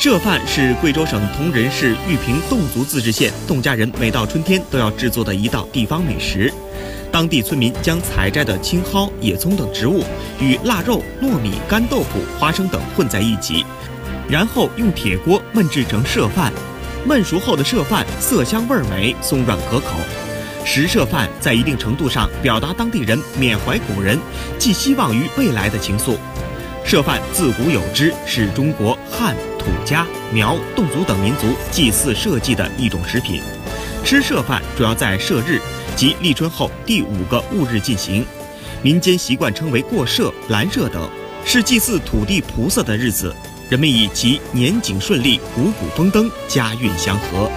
社饭是贵州省铜仁市玉屏侗族自治县侗家人每到春天都要制作的一道地方美食。当地村民将采摘的青蒿、野葱等植物与腊肉、糯米、干豆腐、花生等混在一起，然后用铁锅焖制成社饭。焖熟后的社饭色香味美，松软可口。食社饭在一定程度上表达当地人缅怀古人、寄希望于未来的情愫。社饭自古有之，是中国汉。土家、苗、侗族等民族祭祀社稷的一种食品。吃社饭主要在社日，即立春后第五个戊日进行。民间习惯称为过社、拦社等，是祭祀土地菩萨的日子。人们以其年景顺利、五谷丰登、家运祥和。